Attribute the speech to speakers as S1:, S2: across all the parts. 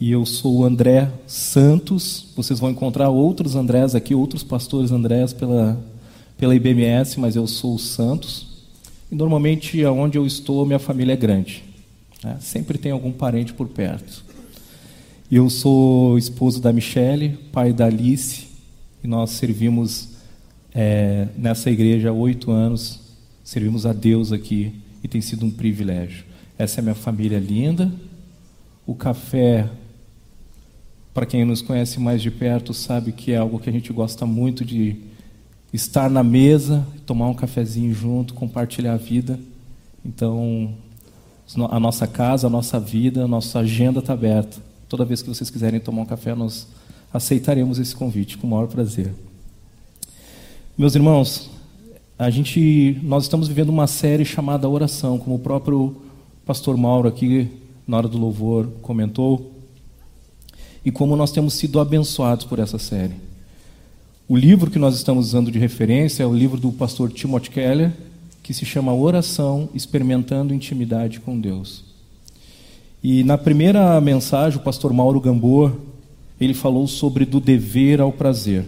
S1: E eu sou o André Santos. Vocês vão encontrar outros Andrés aqui, outros pastores Andrés pela, pela IBMS, mas eu sou o Santos. E normalmente, aonde eu estou, minha família é grande. Né? Sempre tem algum parente por perto. Eu sou esposo da Michele, pai da Alice, e nós servimos é, nessa igreja há oito anos. Servimos a Deus aqui e tem sido um privilégio. Essa é minha família linda. O café para quem nos conhece mais de perto, sabe que é algo que a gente gosta muito de estar na mesa, tomar um cafezinho junto, compartilhar a vida. Então, a nossa casa, a nossa vida, a nossa agenda está aberta. Toda vez que vocês quiserem tomar um café, nós aceitaremos esse convite com o maior prazer. Meus irmãos, a gente, nós estamos vivendo uma série chamada Oração, como o próprio pastor Mauro aqui na hora do louvor comentou e como nós temos sido abençoados por essa série. O livro que nós estamos usando de referência é o livro do pastor Timothy Keller, que se chama Oração Experimentando Intimidade com Deus. E na primeira mensagem, o pastor Mauro Gamboa, ele falou sobre do dever ao prazer.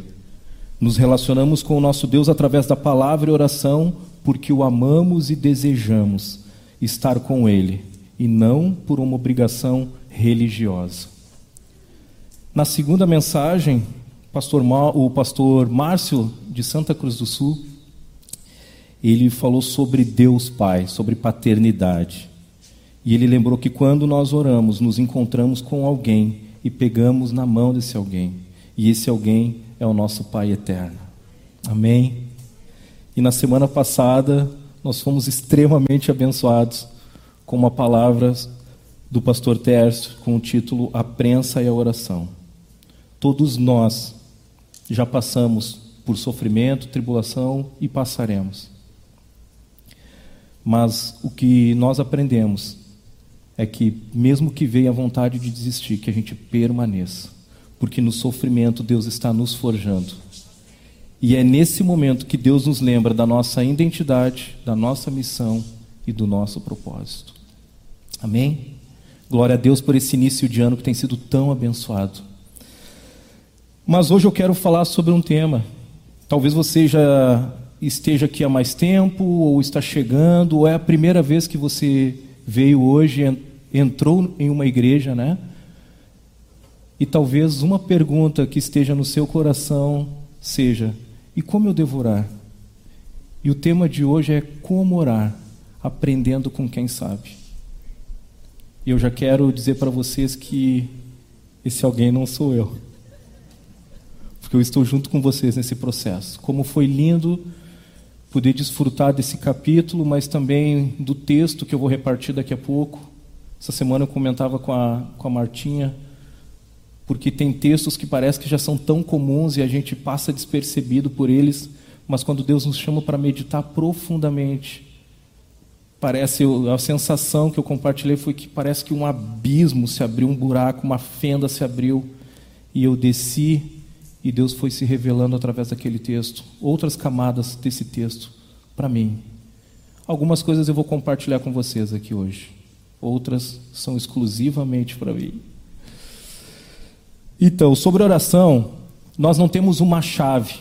S1: Nos relacionamos com o nosso Deus através da palavra e oração, porque o amamos e desejamos estar com Ele, e não por uma obrigação religiosa. Na segunda mensagem, pastor o pastor Márcio de Santa Cruz do Sul, ele falou sobre Deus Pai, sobre paternidade. E ele lembrou que quando nós oramos, nos encontramos com alguém e pegamos na mão desse alguém. E esse alguém é o nosso Pai eterno. Amém? E na semana passada, nós fomos extremamente abençoados com uma palavra do pastor Tércio com o título A Prensa e a Oração. Todos nós já passamos por sofrimento, tribulação e passaremos. Mas o que nós aprendemos é que, mesmo que venha a vontade de desistir, que a gente permaneça, porque no sofrimento Deus está nos forjando. E é nesse momento que Deus nos lembra da nossa identidade, da nossa missão e do nosso propósito. Amém? Glória a Deus por esse início de ano que tem sido tão abençoado. Mas hoje eu quero falar sobre um tema. Talvez você já esteja aqui há mais tempo, ou está chegando, ou é a primeira vez que você veio hoje, entrou em uma igreja, né? E talvez uma pergunta que esteja no seu coração seja: e como eu devo orar? E o tema de hoje é como orar, aprendendo com quem sabe. E eu já quero dizer para vocês que esse alguém não sou eu porque eu estou junto com vocês nesse processo. Como foi lindo poder desfrutar desse capítulo, mas também do texto que eu vou repartir daqui a pouco. Essa semana eu comentava com a, com a Martinha, porque tem textos que parece que já são tão comuns e a gente passa despercebido por eles, mas quando Deus nos chama para meditar profundamente, parece a sensação que eu compartilhei foi que parece que um abismo se abriu, um buraco, uma fenda se abriu e eu desci e Deus foi se revelando através daquele texto, outras camadas desse texto para mim. Algumas coisas eu vou compartilhar com vocês aqui hoje, outras são exclusivamente para mim. Então, sobre oração, nós não temos uma chave,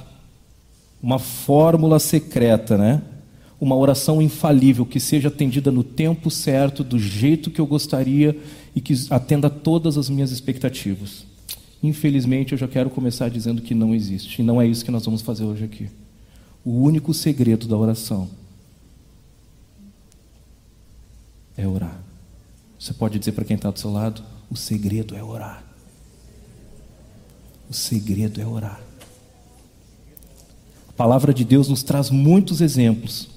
S1: uma fórmula secreta, né? Uma oração infalível que seja atendida no tempo certo, do jeito que eu gostaria e que atenda todas as minhas expectativas. Infelizmente, eu já quero começar dizendo que não existe. E não é isso que nós vamos fazer hoje aqui. O único segredo da oração é orar. Você pode dizer para quem está do seu lado: o segredo é orar. O segredo é orar. A palavra de Deus nos traz muitos exemplos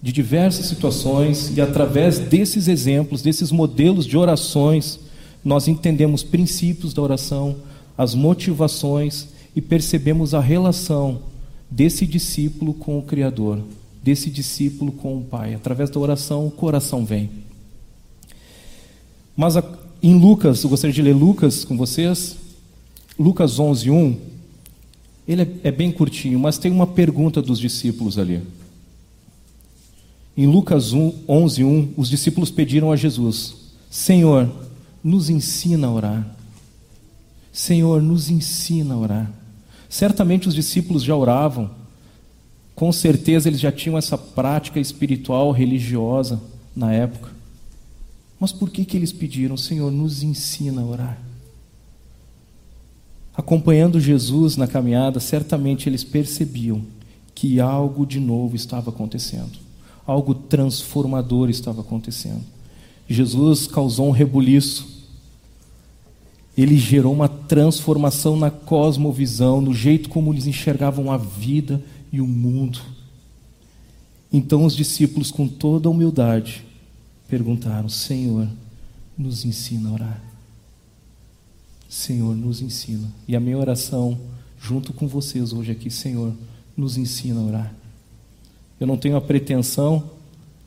S1: de diversas situações, e através desses exemplos, desses modelos de orações, nós entendemos princípios da oração, as motivações e percebemos a relação desse discípulo com o Criador, desse discípulo com o Pai. Através da oração, o coração vem. Mas em Lucas, eu gostaria de ler Lucas com vocês. Lucas 11, 1. Ele é, é bem curtinho, mas tem uma pergunta dos discípulos ali. Em Lucas 1, 11, 1, os discípulos pediram a Jesus: Senhor, nos ensina a orar. Senhor, nos ensina a orar. Certamente os discípulos já oravam, com certeza eles já tinham essa prática espiritual, religiosa na época. Mas por que, que eles pediram, Senhor, nos ensina a orar? Acompanhando Jesus na caminhada, certamente eles percebiam que algo de novo estava acontecendo, algo transformador estava acontecendo. Jesus causou um rebuliço, ele gerou uma transformação na cosmovisão, no jeito como eles enxergavam a vida e o mundo. Então os discípulos, com toda humildade, perguntaram: Senhor, nos ensina a orar. Senhor, nos ensina. E a minha oração, junto com vocês hoje aqui, Senhor, nos ensina a orar. Eu não tenho a pretensão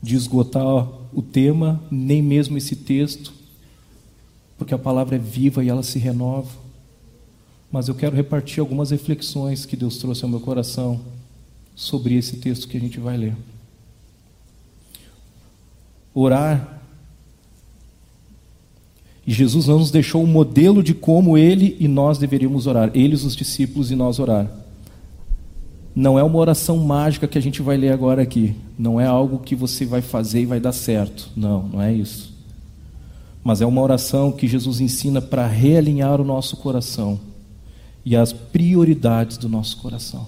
S1: de esgotar o tema, nem mesmo esse texto, porque a palavra é viva e ela se renova. Mas eu quero repartir algumas reflexões que Deus trouxe ao meu coração sobre esse texto que a gente vai ler. Orar e Jesus não nos deixou um modelo de como ele e nós deveríamos orar, eles, os discípulos, e nós orar. Não é uma oração mágica que a gente vai ler agora aqui. Não é algo que você vai fazer e vai dar certo. Não, não é isso. Mas é uma oração que Jesus ensina para realinhar o nosso coração e as prioridades do nosso coração.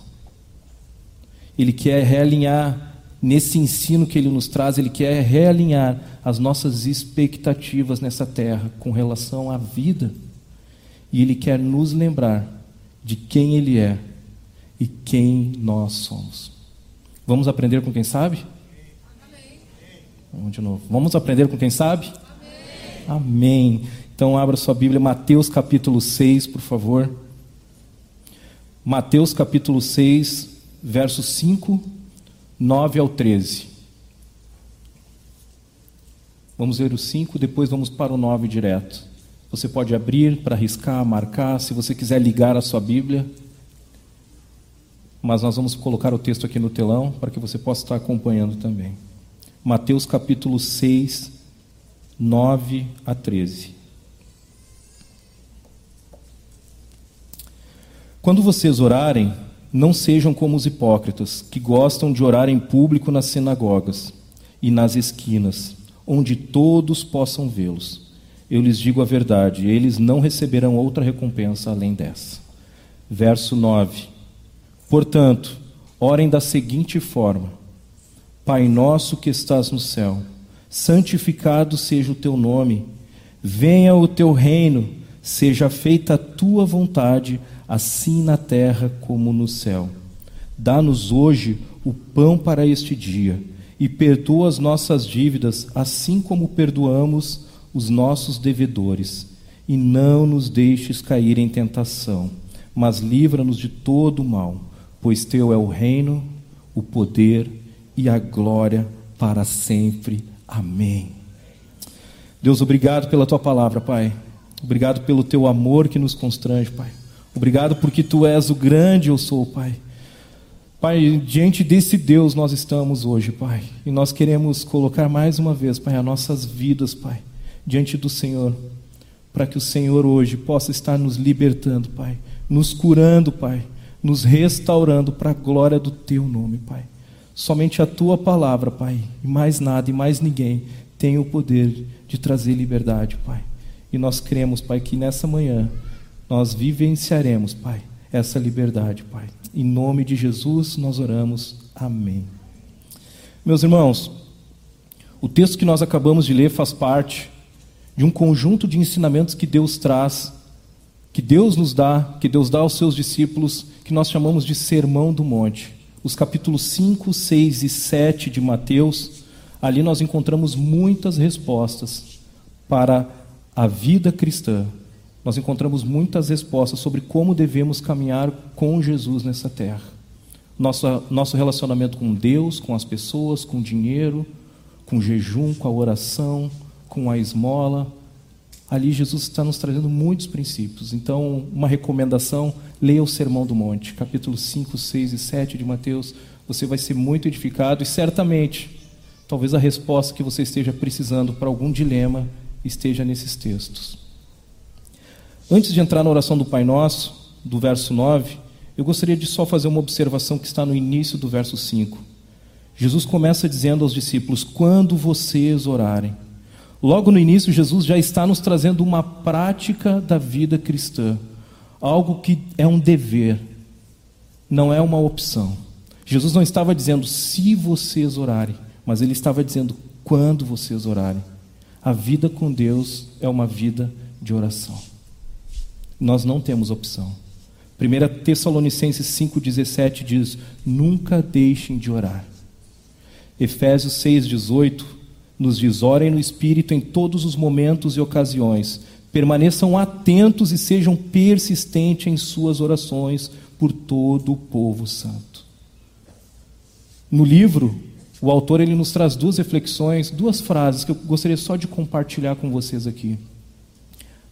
S1: Ele quer realinhar nesse ensino que ele nos traz, ele quer realinhar as nossas expectativas nessa terra com relação à vida. E ele quer nos lembrar de quem ele é e quem nós somos. Vamos aprender com quem sabe? Vamos de novo. Vamos aprender com quem sabe? Amém. Então abra sua Bíblia, Mateus capítulo 6, por favor. Mateus capítulo 6, versos 5 9 ao 13. Vamos ver o 5, depois vamos para o 9 direto. Você pode abrir para riscar, marcar, se você quiser ligar a sua Bíblia. Mas nós vamos colocar o texto aqui no telão para que você possa estar acompanhando também. Mateus capítulo 6, 9 a 13. Quando vocês orarem, não sejam como os hipócritas, que gostam de orar em público nas sinagogas e nas esquinas, onde todos possam vê-los. Eu lhes digo a verdade, eles não receberão outra recompensa além dessa. Verso 9. Portanto, orem da seguinte forma: Pai nosso que estás no céu, santificado seja o teu nome, venha o teu reino, seja feita a tua vontade assim na terra como no céu. Dá-nos hoje o pão para este dia e perdoa as nossas dívidas, assim como perdoamos os nossos devedores. E não nos deixes cair em tentação, mas livra-nos de todo o mal, pois teu é o reino, o poder e a glória para sempre. Amém. Deus, obrigado pela tua palavra, Pai. Obrigado pelo teu amor que nos constrange, Pai. Obrigado porque tu és o grande eu sou, Pai. Pai, diante desse Deus nós estamos hoje, Pai. E nós queremos colocar mais uma vez, Pai, as nossas vidas, Pai, diante do Senhor. Para que o Senhor hoje possa estar nos libertando, Pai. Nos curando, Pai. Nos restaurando para a glória do Teu nome, Pai. Somente a Tua palavra, Pai. E mais nada e mais ninguém tem o poder de trazer liberdade, Pai. E nós cremos, Pai, que nessa manhã nós vivenciaremos, Pai, essa liberdade, Pai. Em nome de Jesus nós oramos. Amém. Meus irmãos, o texto que nós acabamos de ler faz parte de um conjunto de ensinamentos que Deus traz, que Deus nos dá, que Deus dá aos seus discípulos, que nós chamamos de Sermão do Monte. Os capítulos 5, 6 e 7 de Mateus, ali nós encontramos muitas respostas para a vida cristã, nós encontramos muitas respostas sobre como devemos caminhar com Jesus nessa terra. Nosso, nosso relacionamento com Deus, com as pessoas, com o dinheiro, com o jejum, com a oração, com a esmola. Ali Jesus está nos trazendo muitos princípios. Então, uma recomendação: leia o Sermão do Monte, capítulo 5, 6 e 7 de Mateus. Você vai ser muito edificado e certamente, talvez a resposta que você esteja precisando para algum dilema esteja nesses textos. Antes de entrar na oração do Pai Nosso, do verso 9, eu gostaria de só fazer uma observação que está no início do verso 5. Jesus começa dizendo aos discípulos: Quando vocês orarem. Logo no início, Jesus já está nos trazendo uma prática da vida cristã, algo que é um dever, não é uma opção. Jesus não estava dizendo se vocês orarem, mas ele estava dizendo quando vocês orarem. A vida com Deus é uma vida de oração. Nós não temos opção. 1 Tessalonicenses 5,17 diz: Nunca deixem de orar. Efésios 6,18 nos diz: Orem no Espírito em todos os momentos e ocasiões. Permaneçam atentos e sejam persistentes em suas orações por todo o povo santo. No livro, o autor ele nos traz duas reflexões, duas frases que eu gostaria só de compartilhar com vocês aqui.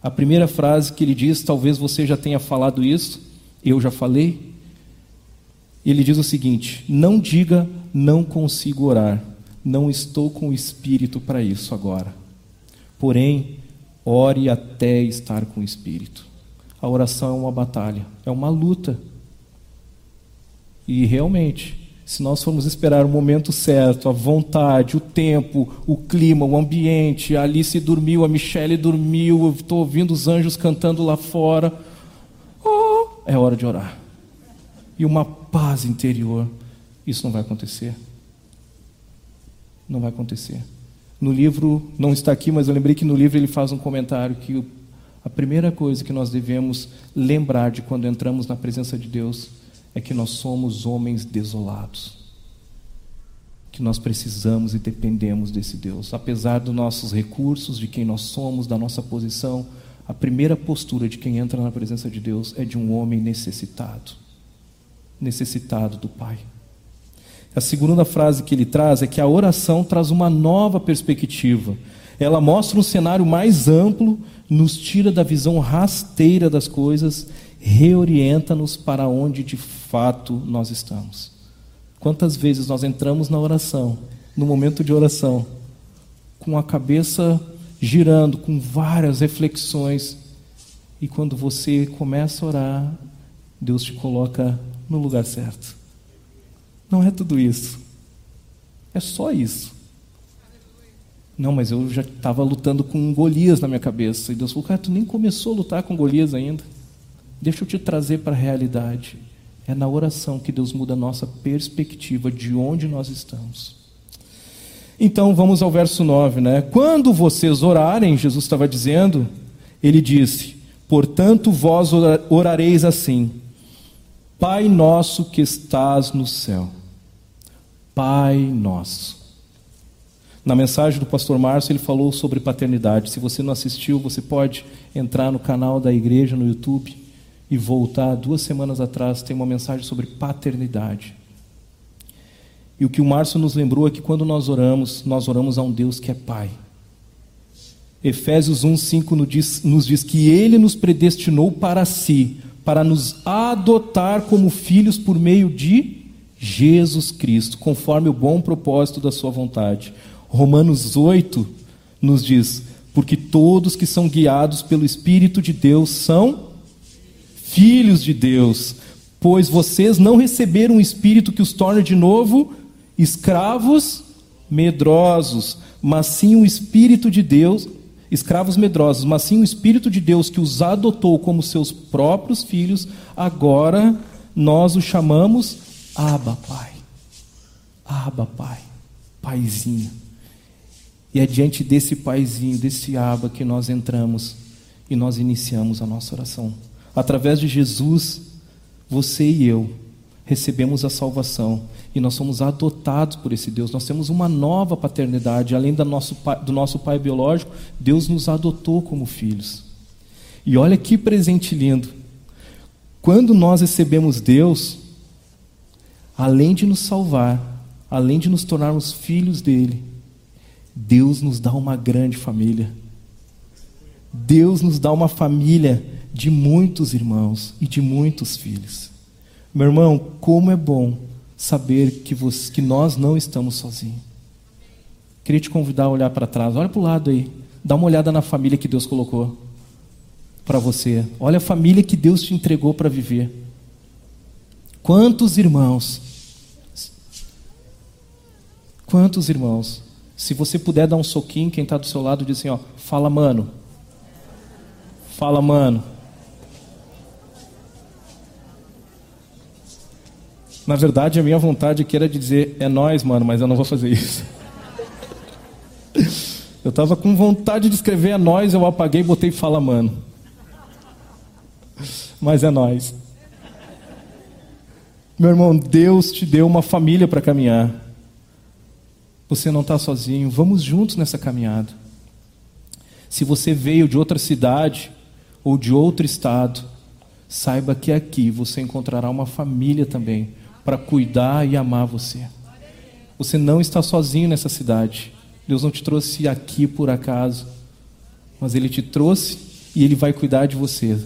S1: A primeira frase que ele diz, talvez você já tenha falado isso, eu já falei. Ele diz o seguinte: Não diga não consigo orar, não estou com o espírito para isso agora. Porém, ore até estar com o espírito. A oração é uma batalha, é uma luta. E realmente, se nós formos esperar o momento certo, a vontade, o tempo, o clima, o ambiente, a Alice dormiu, a Michelle dormiu, eu estou ouvindo os anjos cantando lá fora, oh, é hora de orar. E uma paz interior, isso não vai acontecer. Não vai acontecer. No livro, não está aqui, mas eu lembrei que no livro ele faz um comentário que a primeira coisa que nós devemos lembrar de quando entramos na presença de Deus é que nós somos homens desolados. Que nós precisamos e dependemos desse Deus. Apesar dos nossos recursos, de quem nós somos, da nossa posição, a primeira postura de quem entra na presença de Deus é de um homem necessitado necessitado do Pai. A segunda frase que ele traz é que a oração traz uma nova perspectiva. Ela mostra um cenário mais amplo, nos tira da visão rasteira das coisas reorienta-nos para onde de fato nós estamos. Quantas vezes nós entramos na oração, no momento de oração, com a cabeça girando, com várias reflexões, e quando você começa a orar, Deus te coloca no lugar certo. Não é tudo isso. É só isso. Não, mas eu já estava lutando com Golias na minha cabeça. E Deus falou, cara, tu nem começou a lutar com Golias ainda. Deixa eu te trazer para a realidade. É na oração que Deus muda a nossa perspectiva de onde nós estamos. Então vamos ao verso 9, né? Quando vocês orarem, Jesus estava dizendo, ele disse: Portanto, vós orareis assim: Pai nosso que estás no céu. Pai nosso. Na mensagem do pastor Márcio, ele falou sobre paternidade. Se você não assistiu, você pode entrar no canal da igreja no YouTube e voltar duas semanas atrás, tem uma mensagem sobre paternidade. E o que o Márcio nos lembrou é que quando nós oramos, nós oramos a um Deus que é Pai. Efésios 1,5 nos diz, nos diz que Ele nos predestinou para si, para nos adotar como filhos por meio de Jesus Cristo, conforme o bom propósito da Sua vontade. Romanos 8 nos diz: Porque todos que são guiados pelo Espírito de Deus são filhos de Deus, pois vocês não receberam um espírito que os torne de novo escravos medrosos, mas sim o espírito de Deus, escravos medrosos, mas sim o espírito de Deus que os adotou como seus próprios filhos, agora nós o chamamos Abba Pai. Abba Pai, Paizinho. E é diante desse Paizinho, desse Abba que nós entramos e nós iniciamos a nossa oração. Através de Jesus, você e eu recebemos a salvação e nós somos adotados por esse Deus. Nós temos uma nova paternidade, além do nosso pai, do nosso pai biológico, Deus nos adotou como filhos. E olha que presente lindo. Quando nós recebemos Deus, além de nos salvar, além de nos tornarmos filhos dele, Deus nos dá uma grande família. Deus nos dá uma família de muitos irmãos e de muitos filhos. Meu irmão, como é bom saber que, você, que nós não estamos sozinhos. Queria te convidar a olhar para trás, olha para o lado aí, dá uma olhada na família que Deus colocou. para você. Olha a família que Deus te entregou para viver. Quantos irmãos? Quantos irmãos? Se você puder dar um soquinho, quem está do seu lado diz assim: ó, fala, mano. Fala, mano. Na verdade, a minha vontade aqui era de dizer, é nós, mano, mas eu não vou fazer isso. Eu estava com vontade de escrever é nós, eu apaguei e botei fala, mano. Mas é nós. Meu irmão, Deus te deu uma família para caminhar. Você não está sozinho, vamos juntos nessa caminhada. Se você veio de outra cidade ou de outro estado, saiba que aqui você encontrará uma família também para cuidar e amar você. Você não está sozinho nessa cidade. Deus não te trouxe aqui por acaso, mas Ele te trouxe e Ele vai cuidar de você.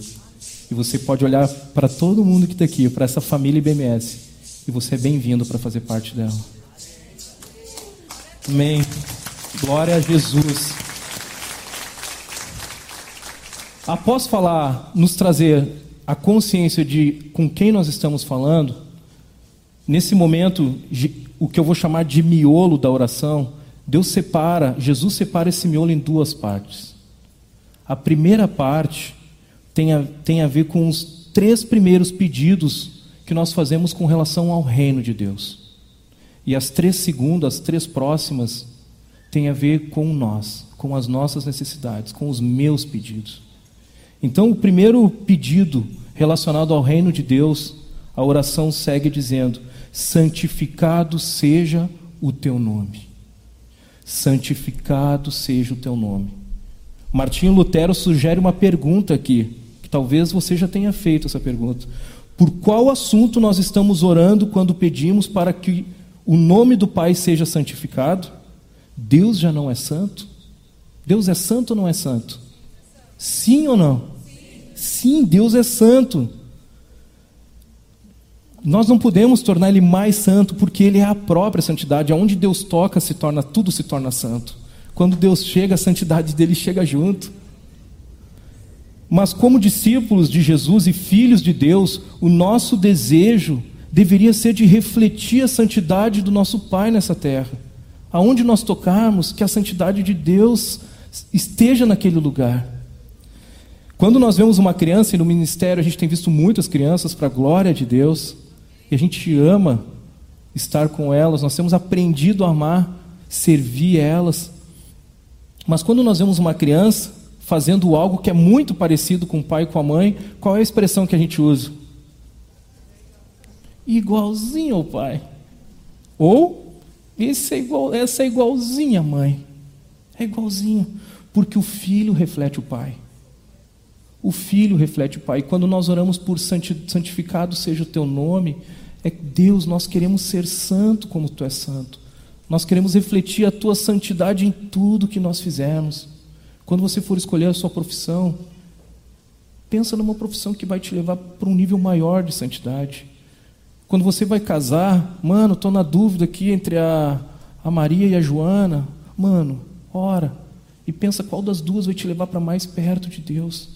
S1: E você pode olhar para todo mundo que está aqui, para essa família IBMS, e você é bem-vindo para fazer parte dela. Amém. Glória a Jesus. Após falar, nos trazer a consciência de com quem nós estamos falando, Nesse momento, o que eu vou chamar de miolo da oração, Deus separa, Jesus separa esse miolo em duas partes. A primeira parte tem a, tem a ver com os três primeiros pedidos que nós fazemos com relação ao reino de Deus. E as três segundas, as três próximas, têm a ver com nós, com as nossas necessidades, com os meus pedidos. Então, o primeiro pedido relacionado ao reino de Deus, a oração segue dizendo: santificado seja o teu nome. Santificado seja o teu nome. Martinho Lutero sugere uma pergunta aqui, que talvez você já tenha feito essa pergunta. Por qual assunto nós estamos orando quando pedimos para que o nome do Pai seja santificado? Deus já não é santo? Deus é santo ou não é santo? Sim ou não? Sim, Deus é santo. Nós não podemos tornar ele mais santo porque ele é a própria santidade. Aonde Deus toca, se torna tudo se torna santo. Quando Deus chega, a santidade dele chega junto. Mas como discípulos de Jesus e filhos de Deus, o nosso desejo deveria ser de refletir a santidade do nosso Pai nessa terra. Aonde nós tocarmos, que a santidade de Deus esteja naquele lugar. Quando nós vemos uma criança e no ministério a gente tem visto muitas crianças para a glória de Deus, e a gente ama estar com elas, nós temos aprendido a amar, servir elas. Mas quando nós vemos uma criança fazendo algo que é muito parecido com o pai e com a mãe, qual é a expressão que a gente usa? Igualzinho ao pai. Ou esse é igual, essa é igualzinha à mãe. É igualzinho, porque o filho reflete o pai. O filho reflete o pai. Quando nós oramos por santificado seja o teu nome, é Deus, nós queremos ser santo como tu és santo. Nós queremos refletir a tua santidade em tudo que nós fizermos. Quando você for escolher a sua profissão, pensa numa profissão que vai te levar para um nível maior de santidade. Quando você vai casar, mano, estou na dúvida aqui entre a, a Maria e a Joana. Mano, ora e pensa qual das duas vai te levar para mais perto de Deus.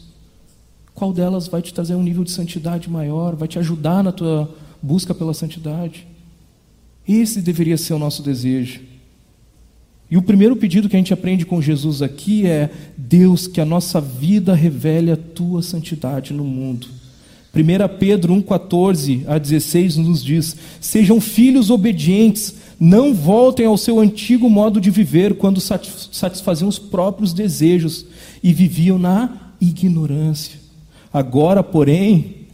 S1: Qual delas vai te trazer um nível de santidade maior, vai te ajudar na tua busca pela santidade. Esse deveria ser o nosso desejo. E o primeiro pedido que a gente aprende com Jesus aqui é: Deus, que a nossa vida revele a tua santidade no mundo. 1 Pedro 1,14 a 16 nos diz: Sejam filhos obedientes, não voltem ao seu antigo modo de viver, quando satisfaziam os próprios desejos e viviam na ignorância. Agora, porém,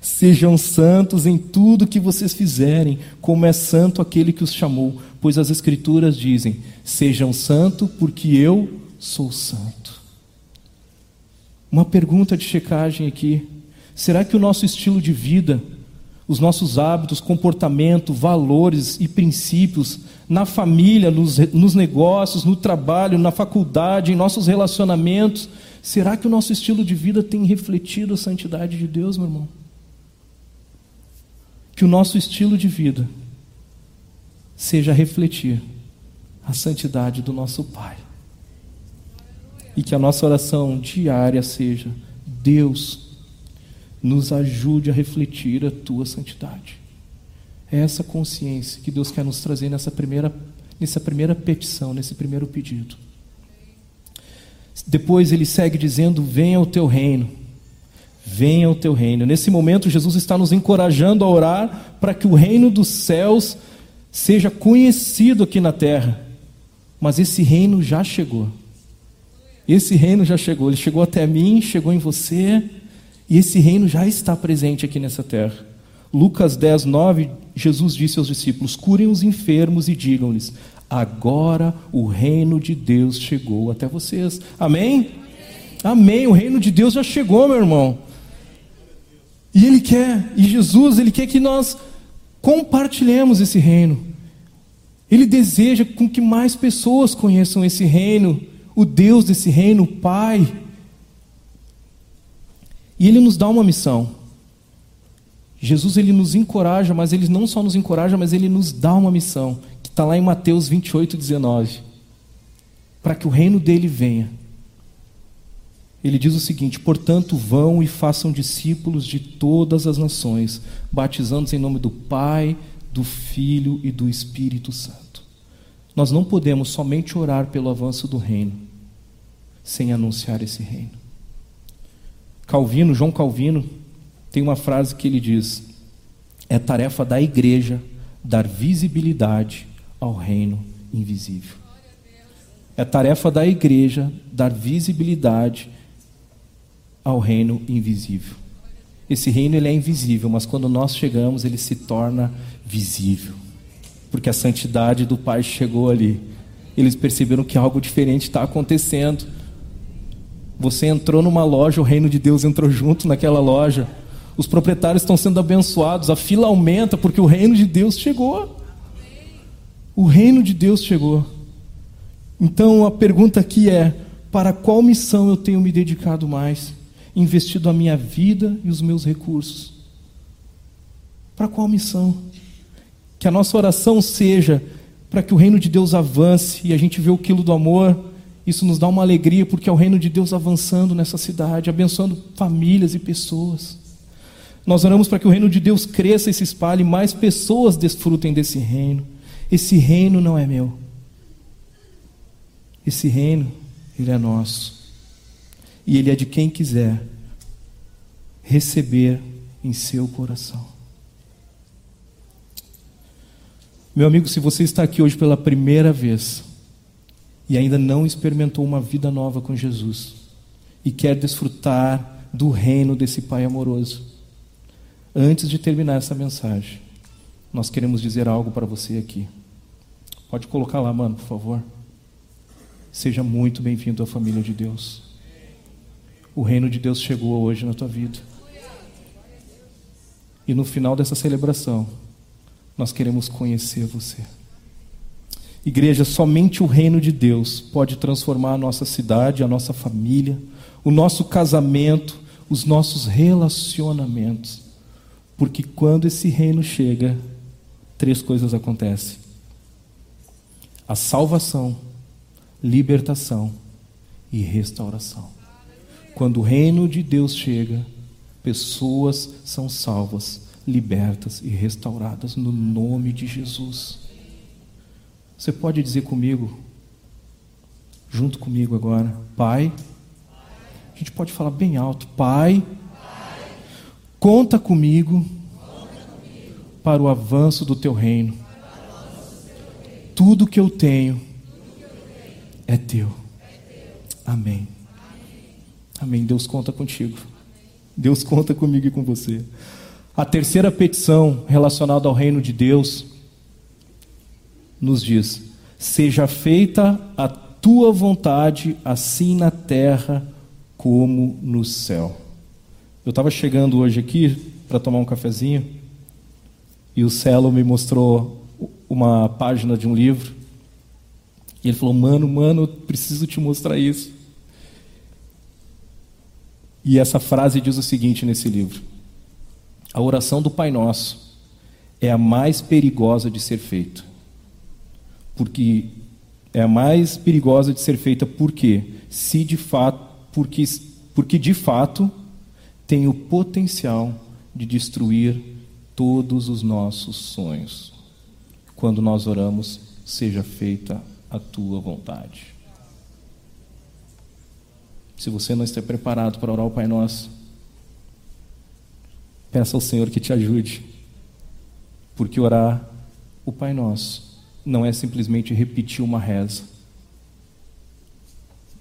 S1: Sejam santos em tudo que vocês fizerem, como é santo aquele que os chamou, pois as Escrituras dizem: Sejam santos, porque eu sou santo. Uma pergunta de checagem aqui: será que o nosso estilo de vida, os nossos hábitos, comportamento, valores e princípios, na família, nos, nos negócios, no trabalho, na faculdade, em nossos relacionamentos, será que o nosso estilo de vida tem refletido a santidade de Deus, meu irmão? que o nosso estilo de vida seja refletir a santidade do nosso Pai. E que a nossa oração diária seja: Deus, nos ajude a refletir a tua santidade. É essa consciência que Deus quer nos trazer nessa primeira, nessa primeira petição, nesse primeiro pedido. Depois ele segue dizendo: Venha o teu reino, venha o teu reino. Nesse momento, Jesus está nos encorajando a orar para que o reino dos céus seja conhecido aqui na terra. Mas esse reino já chegou. Esse reino já chegou. Ele chegou até mim, chegou em você, e esse reino já está presente aqui nessa terra. Lucas 10, 9, Jesus disse aos discípulos: Curem os enfermos e digam-lhes: Agora o reino de Deus chegou até vocês. Amém? Amém. O reino de Deus já chegou, meu irmão. E Ele quer, e Jesus, Ele quer que nós compartilhemos esse reino. Ele deseja com que mais pessoas conheçam esse reino, o Deus desse reino, o Pai. E Ele nos dá uma missão. Jesus ele nos encoraja, mas ele não só nos encoraja, mas ele nos dá uma missão, que está lá em Mateus 28, 19. Para que o reino dele venha. Ele diz o seguinte: Portanto, vão e façam discípulos de todas as nações, batizando-os em nome do Pai, do Filho e do Espírito Santo. Nós não podemos somente orar pelo avanço do reino, sem anunciar esse reino. Calvino, João Calvino, tem uma frase que ele diz: é tarefa da igreja dar visibilidade ao reino invisível. É tarefa da igreja dar visibilidade ao reino invisível. Esse reino ele é invisível, mas quando nós chegamos, ele se torna visível. Porque a santidade do Pai chegou ali. Eles perceberam que algo diferente está acontecendo. Você entrou numa loja, o reino de Deus entrou junto naquela loja os proprietários estão sendo abençoados, a fila aumenta porque o reino de Deus chegou. O reino de Deus chegou. Então a pergunta aqui é: para qual missão eu tenho me dedicado mais? Investido a minha vida e os meus recursos? Para qual missão? Que a nossa oração seja para que o reino de Deus avance e a gente vê o quilo do amor. Isso nos dá uma alegria porque é o reino de Deus avançando nessa cidade, abençoando famílias e pessoas. Nós oramos para que o reino de Deus cresça e se espalhe, mais pessoas desfrutem desse reino. Esse reino não é meu. Esse reino, ele é nosso. E ele é de quem quiser receber em seu coração. Meu amigo, se você está aqui hoje pela primeira vez e ainda não experimentou uma vida nova com Jesus e quer desfrutar do reino desse Pai amoroso, Antes de terminar essa mensagem, nós queremos dizer algo para você aqui. Pode colocar lá, mano, por favor. Seja muito bem-vindo à família de Deus. O reino de Deus chegou hoje na tua vida. E no final dessa celebração, nós queremos conhecer você. Igreja, somente o reino de Deus pode transformar a nossa cidade, a nossa família, o nosso casamento, os nossos relacionamentos. Porque quando esse reino chega, três coisas acontecem: a salvação, libertação e restauração. Quando o reino de Deus chega, pessoas são salvas, libertas e restauradas no nome de Jesus. Você pode dizer comigo, junto comigo agora, Pai. A gente pode falar bem alto, Pai Conta comigo para o avanço do teu reino. Tudo que eu tenho é teu. Amém. Amém. Deus conta contigo. Deus conta comigo e com você. A terceira petição relacionada ao reino de Deus nos diz: Seja feita a tua vontade, assim na terra como no céu. Eu estava chegando hoje aqui para tomar um cafezinho e o Celo me mostrou uma página de um livro e ele falou: Mano, mano, preciso te mostrar isso. E essa frase diz o seguinte nesse livro: A oração do Pai Nosso é a mais perigosa de ser feita. Porque é a mais perigosa de ser feita porque se de fato, porque porque de fato tem o potencial de destruir todos os nossos sonhos. Quando nós oramos, seja feita a tua vontade. Se você não está preparado para orar o Pai Nosso, peça ao Senhor que te ajude, porque orar o Pai Nosso não é simplesmente repetir uma reza,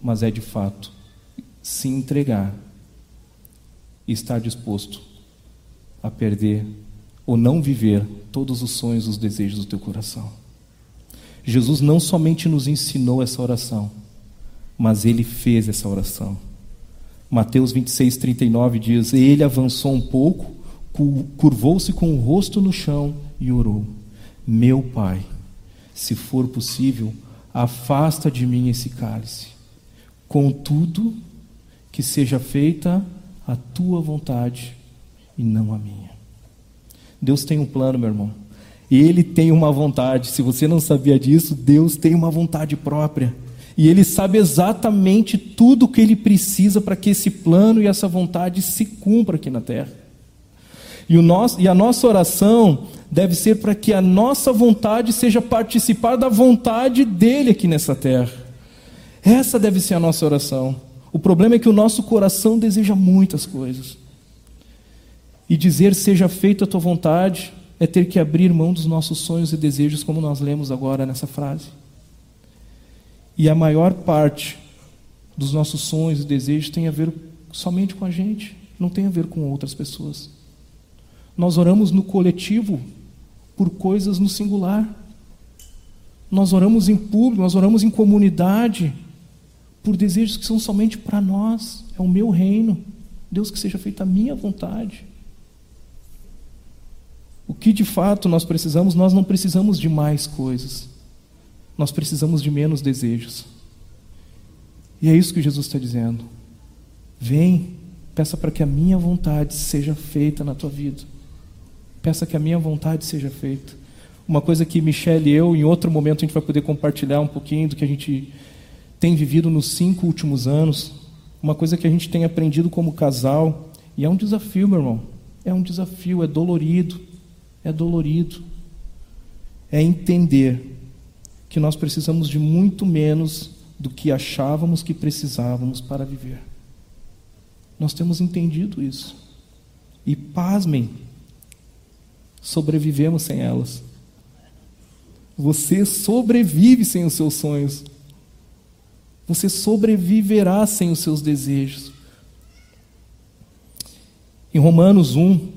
S1: mas é de fato se entregar e estar disposto a perder ou não viver todos os sonhos e os desejos do teu coração. Jesus não somente nos ensinou essa oração, mas ele fez essa oração. Mateus 26, 39 diz: Ele avançou um pouco, curvou-se com o rosto no chão e orou: Meu Pai, se for possível, afasta de mim esse cálice. Contudo, que seja feita a tua vontade e não a minha. Deus tem um plano, meu irmão. Ele tem uma vontade. Se você não sabia disso, Deus tem uma vontade própria. E Ele sabe exatamente tudo o que Ele precisa para que esse plano e essa vontade se cumpra aqui na terra. E, o nosso, e a nossa oração deve ser para que a nossa vontade seja participar da vontade dele aqui nessa terra. Essa deve ser a nossa oração. O problema é que o nosso coração deseja muitas coisas. E dizer seja feita a tua vontade é ter que abrir mão dos nossos sonhos e desejos, como nós lemos agora nessa frase. E a maior parte dos nossos sonhos e desejos tem a ver somente com a gente, não tem a ver com outras pessoas. Nós oramos no coletivo por coisas no singular. Nós oramos em público, nós oramos em comunidade por desejos que são somente para nós. É o meu reino. Deus, que seja feita a minha vontade. O que de fato nós precisamos, nós não precisamos de mais coisas. Nós precisamos de menos desejos. E é isso que Jesus está dizendo. Vem, peça para que a minha vontade seja feita na tua vida. Peça que a minha vontade seja feita. Uma coisa que Michelle e eu, em outro momento, a gente vai poder compartilhar um pouquinho do que a gente tem vivido nos cinco últimos anos. Uma coisa que a gente tem aprendido como casal. E é um desafio, meu irmão. É um desafio, é dolorido é dolorido. É entender que nós precisamos de muito menos do que achávamos que precisávamos para viver. Nós temos entendido isso. E pasmem, sobrevivemos sem elas. Você sobrevive sem os seus sonhos. Você sobreviverá sem os seus desejos. Em Romanos 1,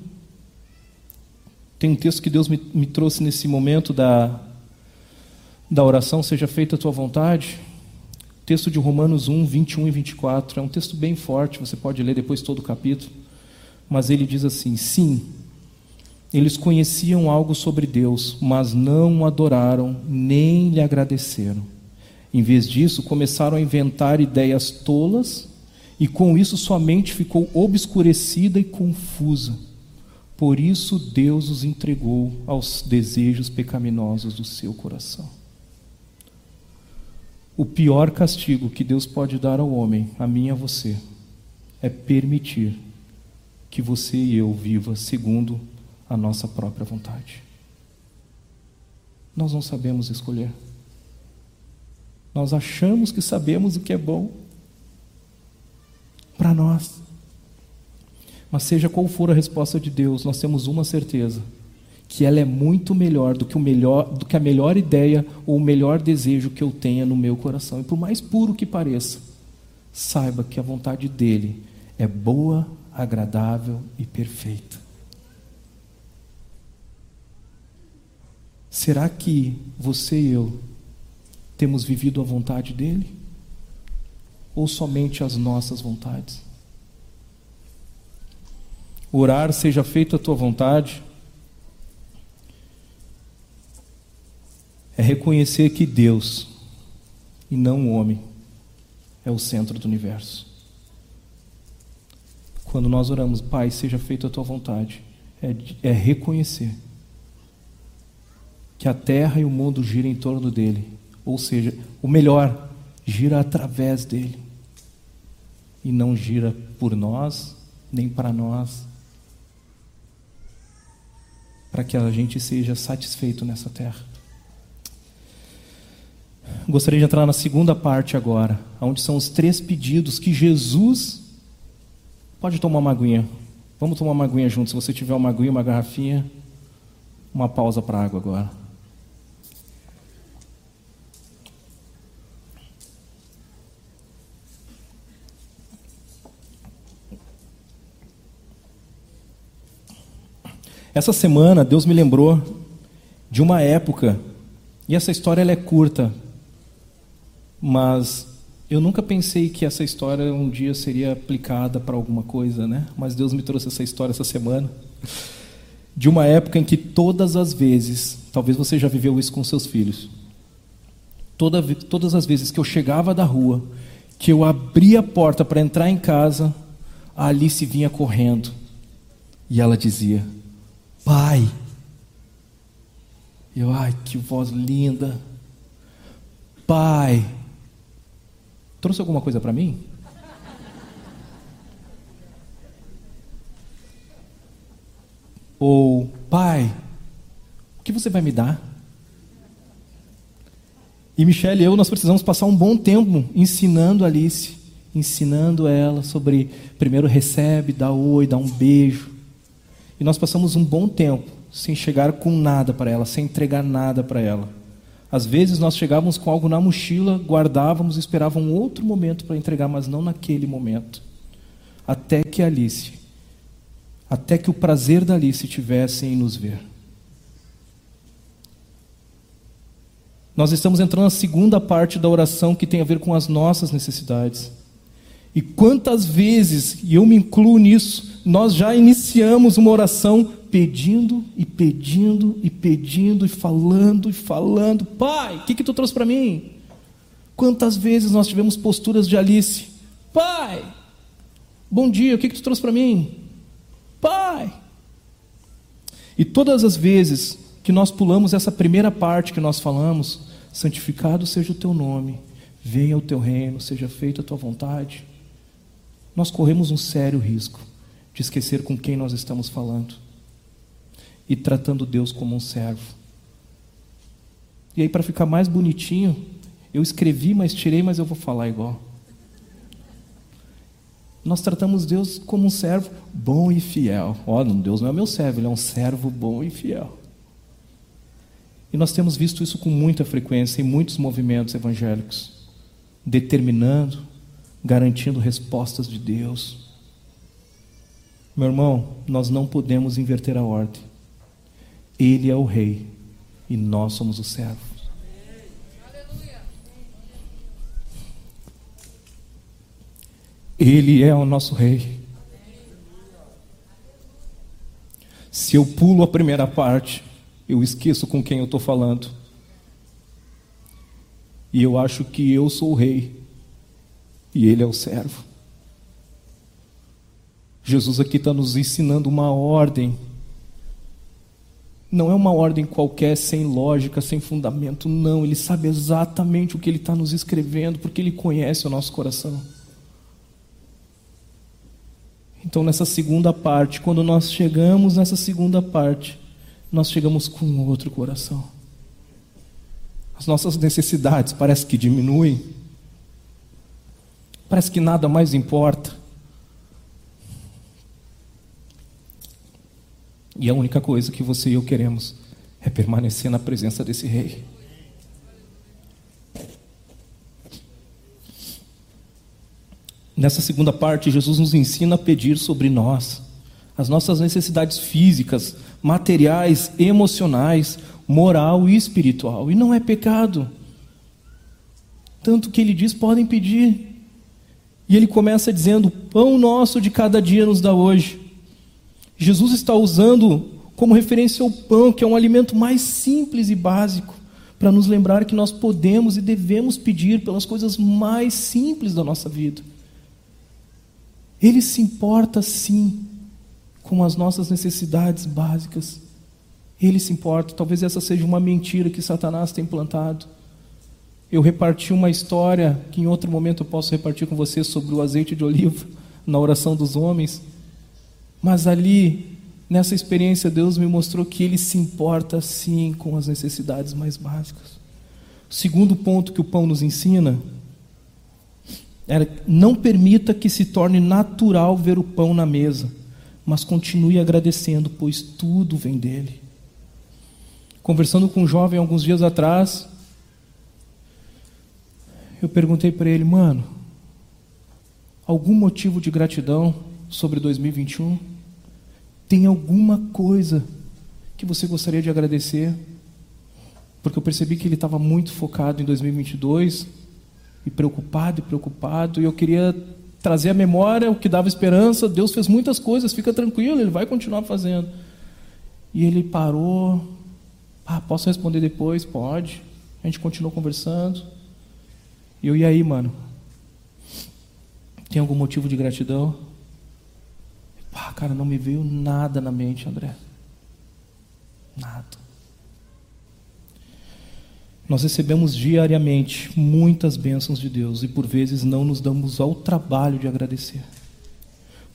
S1: tem um texto que Deus me, me trouxe nesse momento da, da oração, seja feita a tua vontade. Texto de Romanos 1, 21 e 24. É um texto bem forte, você pode ler depois todo o capítulo. Mas ele diz assim: Sim, eles conheciam algo sobre Deus, mas não o adoraram nem lhe agradeceram. Em vez disso, começaram a inventar ideias tolas, e com isso sua mente ficou obscurecida e confusa. Por isso Deus os entregou aos desejos pecaminosos do seu coração. O pior castigo que Deus pode dar ao homem, a mim e a você, é permitir que você e eu viva segundo a nossa própria vontade. Nós não sabemos escolher. Nós achamos que sabemos o que é bom para nós. Mas seja qual for a resposta de Deus, nós temos uma certeza, que ela é muito melhor do que, o melhor, do que a melhor ideia ou o melhor desejo que eu tenha no meu coração. E por mais puro que pareça, saiba que a vontade dele é boa, agradável e perfeita. Será que você e eu temos vivido a vontade dele? Ou somente as nossas vontades? orar, seja feita a tua vontade, é reconhecer que Deus, e não o homem, é o centro do universo. Quando nós oramos, Pai, seja feita a tua vontade, é, é reconhecer que a terra e o mundo giram em torno dele, ou seja, o melhor, gira através dele, e não gira por nós nem para nós, para que a gente seja satisfeito nessa terra. Gostaria de entrar na segunda parte agora, onde são os três pedidos que Jesus pode tomar uma aguinha. Vamos tomar uma aguinha junto. Se você tiver uma aguinha, uma garrafinha, uma pausa para água agora. Essa semana Deus me lembrou de uma época, e essa história ela é curta, mas eu nunca pensei que essa história um dia seria aplicada para alguma coisa, né? Mas Deus me trouxe essa história essa semana, de uma época em que todas as vezes, talvez você já viveu isso com seus filhos, toda, todas as vezes que eu chegava da rua, que eu abria a porta para entrar em casa, a Alice vinha correndo e ela dizia: Pai. Eu, ai, que voz linda. Pai. Trouxe alguma coisa para mim? Ou, pai, o que você vai me dar? E Michelle e eu, nós precisamos passar um bom tempo ensinando Alice, ensinando ela sobre, primeiro recebe, dá oi, dá um beijo. E nós passamos um bom tempo sem chegar com nada para ela, sem entregar nada para ela. Às vezes nós chegávamos com algo na mochila, guardávamos e esperávamos um outro momento para entregar, mas não naquele momento. Até que Alice, até que o prazer da Alice tivesse em nos ver. Nós estamos entrando na segunda parte da oração que tem a ver com as nossas necessidades. E quantas vezes, e eu me incluo nisso, nós já iniciamos uma oração pedindo e pedindo e pedindo e falando e falando: Pai, o que, que tu trouxe para mim? Quantas vezes nós tivemos posturas de Alice: Pai, bom dia, o que, que tu trouxe para mim? Pai. E todas as vezes que nós pulamos essa primeira parte que nós falamos, santificado seja o teu nome, venha o teu reino, seja feita a tua vontade nós corremos um sério risco de esquecer com quem nós estamos falando e tratando Deus como um servo. E aí, para ficar mais bonitinho, eu escrevi, mas tirei, mas eu vou falar igual. Nós tratamos Deus como um servo bom e fiel. Oh, Deus não é meu servo, ele é um servo bom e fiel. E nós temos visto isso com muita frequência em muitos movimentos evangélicos, determinando garantindo respostas de Deus. Meu irmão, nós não podemos inverter a ordem. Ele é o rei e nós somos os servos. Ele é o nosso rei. Se eu pulo a primeira parte, eu esqueço com quem eu estou falando. E eu acho que eu sou o rei e ele é o servo. Jesus aqui está nos ensinando uma ordem. Não é uma ordem qualquer, sem lógica, sem fundamento, não. Ele sabe exatamente o que ele está nos escrevendo, porque ele conhece o nosso coração. Então, nessa segunda parte, quando nós chegamos nessa segunda parte, nós chegamos com outro coração. As nossas necessidades parece que diminuem, Parece que nada mais importa. E a única coisa que você e eu queremos é permanecer na presença desse Rei. Nessa segunda parte, Jesus nos ensina a pedir sobre nós as nossas necessidades físicas, materiais, emocionais, moral e espiritual. E não é pecado. Tanto que ele diz: podem pedir. E ele começa dizendo: Pão nosso de cada dia nos dá hoje. Jesus está usando como referência o pão, que é um alimento mais simples e básico, para nos lembrar que nós podemos e devemos pedir pelas coisas mais simples da nossa vida. Ele se importa sim com as nossas necessidades básicas. Ele se importa. Talvez essa seja uma mentira que Satanás tem plantado eu reparti uma história que em outro momento eu posso repartir com você sobre o azeite de oliva na oração dos homens. Mas ali, nessa experiência, Deus me mostrou que Ele se importa sim com as necessidades mais básicas. O segundo ponto que o pão nos ensina era não permita que se torne natural ver o pão na mesa, mas continue agradecendo, pois tudo vem dele. Conversando com um jovem alguns dias atrás, eu perguntei para ele, mano, algum motivo de gratidão sobre 2021? Tem alguma coisa que você gostaria de agradecer? Porque eu percebi que ele estava muito focado em 2022 e preocupado e preocupado, e eu queria trazer à memória o que dava esperança. Deus fez muitas coisas, fica tranquilo, Ele vai continuar fazendo. E ele parou. Ah, posso responder depois? Pode. A gente continuou conversando. E eu, e aí, mano? Tem algum motivo de gratidão? Ah, cara, não me veio nada na mente, André. Nada. Nós recebemos diariamente muitas bênçãos de Deus e por vezes não nos damos ao trabalho de agradecer.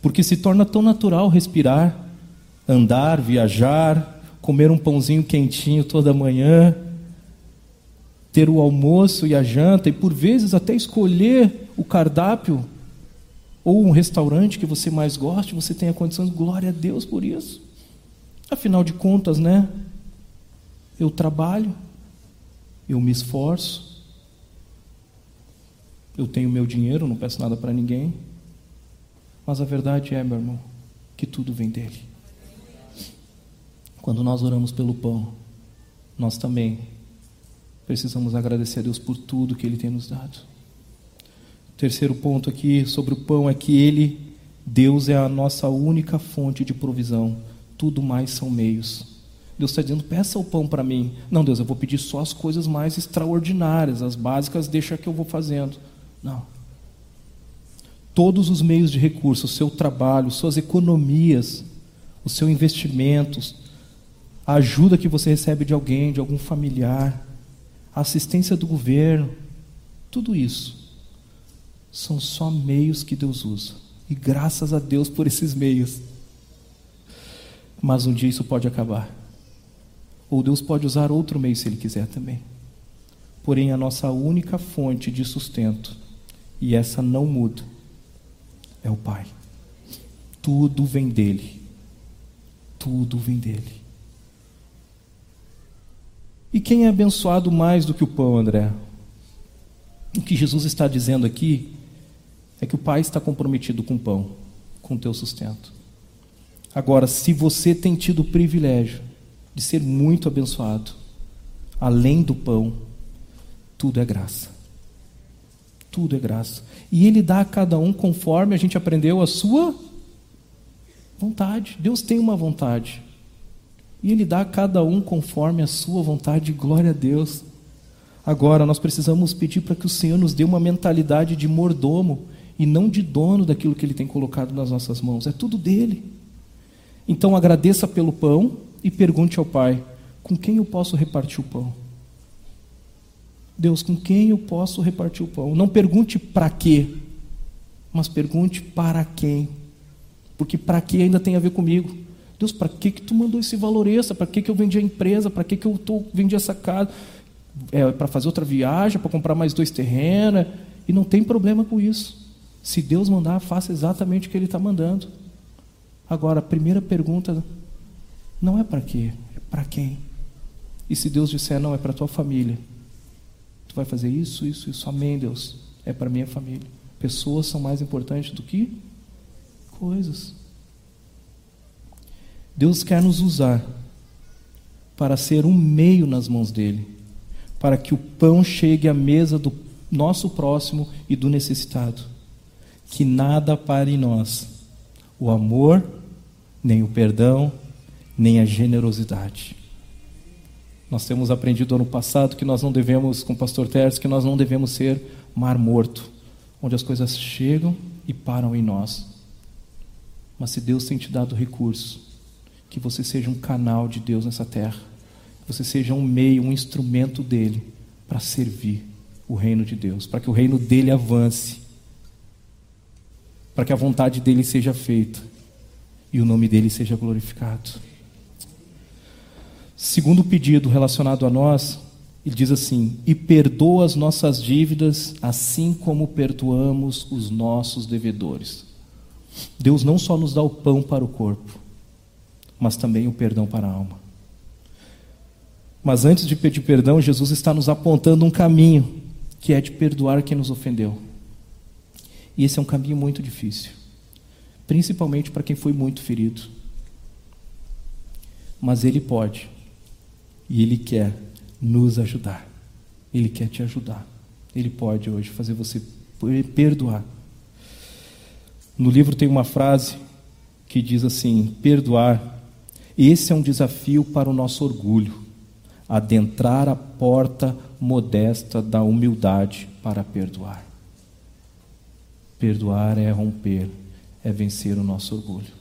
S1: Porque se torna tão natural respirar, andar, viajar, comer um pãozinho quentinho toda manhã, ter o almoço e a janta e por vezes até escolher o cardápio ou um restaurante que você mais goste, você tenha condições, glória a Deus por isso. Afinal de contas, né? Eu trabalho, eu me esforço, eu tenho meu dinheiro, não peço nada para ninguém, mas a verdade é, meu irmão, que tudo vem dele. Quando nós oramos pelo pão, nós também precisamos agradecer a Deus por tudo que Ele tem nos dado. Terceiro ponto aqui sobre o pão é que Ele, Deus, é a nossa única fonte de provisão, tudo mais são meios. Deus está dizendo: peça o pão para mim. Não, Deus, eu vou pedir só as coisas mais extraordinárias, as básicas, deixa que eu vou fazendo. Não. Todos os meios de recurso, o seu trabalho, suas economias, os seus investimentos, a ajuda que você recebe de alguém, de algum familiar, a assistência do governo, tudo isso são só meios que Deus usa. E graças a Deus por esses meios. Mas um dia isso pode acabar. Ou Deus pode usar outro meio se Ele quiser também. Porém, a nossa única fonte de sustento, e essa não muda, é o Pai. Tudo vem dele. Tudo vem dele. E quem é abençoado mais do que o pão, André? O que Jesus está dizendo aqui é que o Pai está comprometido com o pão, com o teu sustento. Agora, se você tem tido o privilégio de ser muito abençoado. Além do pão, tudo é graça. Tudo é graça. E Ele dá a cada um conforme a gente aprendeu a sua vontade. Deus tem uma vontade. E Ele dá a cada um conforme a sua vontade. Glória a Deus. Agora, nós precisamos pedir para que o Senhor nos dê uma mentalidade de mordomo e não de dono daquilo que Ele tem colocado nas nossas mãos. É tudo dele. Então, agradeça pelo pão e pergunte ao Pai: com quem eu posso repartir o pão? Deus, com quem eu posso repartir o pão? Não pergunte para quê, mas pergunte para quem. Porque para quê ainda tem a ver comigo. Deus, para que que tu mandou esse valor extra? Para que que eu vendi a empresa? Para que que eu tô, vendi essa casa? É para fazer outra viagem, para comprar mais dois terrenos? E não tem problema com isso. Se Deus mandar, faça exatamente o que Ele está mandando. Agora, a primeira pergunta não é para quê, é para quem. E se Deus disser não, é para tua família. Tu vai fazer isso, isso, isso. Amém, Deus. É para minha família. Pessoas são mais importantes do que coisas. Deus quer nos usar para ser um meio nas mãos dele, para que o pão chegue à mesa do nosso próximo e do necessitado. Que nada pare em nós o amor, nem o perdão, nem a generosidade. Nós temos aprendido ano passado que nós não devemos, com o pastor Terce, que nós não devemos ser mar morto, onde as coisas chegam e param em nós. Mas se Deus tem te dado recurso, que você seja um canal de Deus nessa terra, que você seja um meio, um instrumento dele para servir o reino de Deus, para que o reino dele avance, para que a vontade dele seja feita e o nome dele seja glorificado. Segundo pedido relacionado a nós, ele diz assim: E perdoa as nossas dívidas, assim como perdoamos os nossos devedores. Deus não só nos dá o pão para o corpo, mas também o perdão para a alma. Mas antes de pedir perdão, Jesus está nos apontando um caminho, que é de perdoar quem nos ofendeu. E esse é um caminho muito difícil, principalmente para quem foi muito ferido. Mas Ele pode, e Ele quer nos ajudar. Ele quer te ajudar. Ele pode hoje fazer você perdoar. No livro tem uma frase que diz assim: perdoar. Esse é um desafio para o nosso orgulho, adentrar a porta modesta da humildade para perdoar. Perdoar é romper, é vencer o nosso orgulho.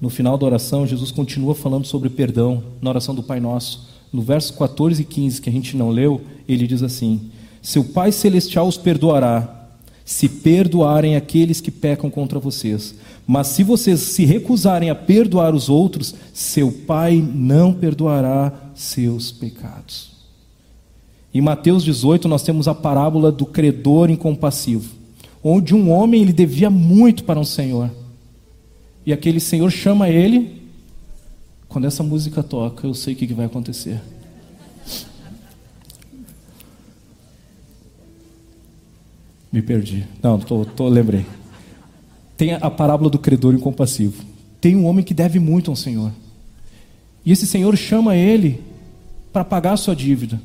S1: No final da oração, Jesus continua falando sobre perdão, na oração do Pai Nosso. No verso 14 e 15, que a gente não leu, ele diz assim: Seu Pai Celestial os perdoará se perdoarem aqueles que pecam contra vocês. Mas se vocês se recusarem a perdoar os outros, seu Pai não perdoará seus pecados. Em Mateus 18, nós temos a parábola do credor incompassivo, onde um homem ele devia muito para um senhor. E aquele senhor chama ele. Quando essa música toca, eu sei o que vai acontecer. Me perdi. Não, tô, tô, lembrei. Tem a parábola do credor incompassivo. Tem um homem que deve muito ao Senhor. E esse Senhor chama ele para pagar a sua dívida.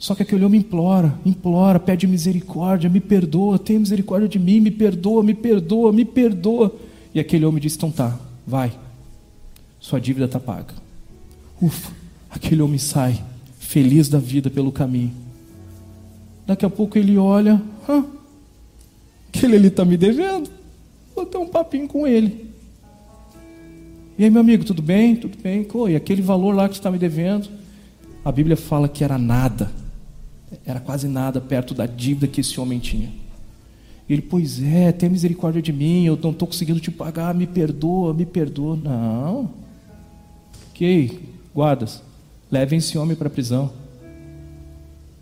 S1: Só que aquele homem implora, implora, pede misericórdia, me perdoa, tenha misericórdia de mim, me perdoa, me perdoa, me perdoa. E aquele homem diz: então tá, vai, sua dívida está paga. Ufa, aquele homem sai, feliz da vida pelo caminho. Daqui a pouco ele olha, Hã? que ele está me devendo. Vou ter um papinho com ele. E aí, meu amigo, tudo bem? Tudo bem? Pô, e aquele valor lá que você está me devendo? A Bíblia fala que era nada. Era quase nada perto da dívida que esse homem tinha. Ele, pois é, tenha misericórdia de mim, eu não estou conseguindo te pagar, me perdoa, me perdoa. Não. Ok, guardas, levem esse homem para a prisão.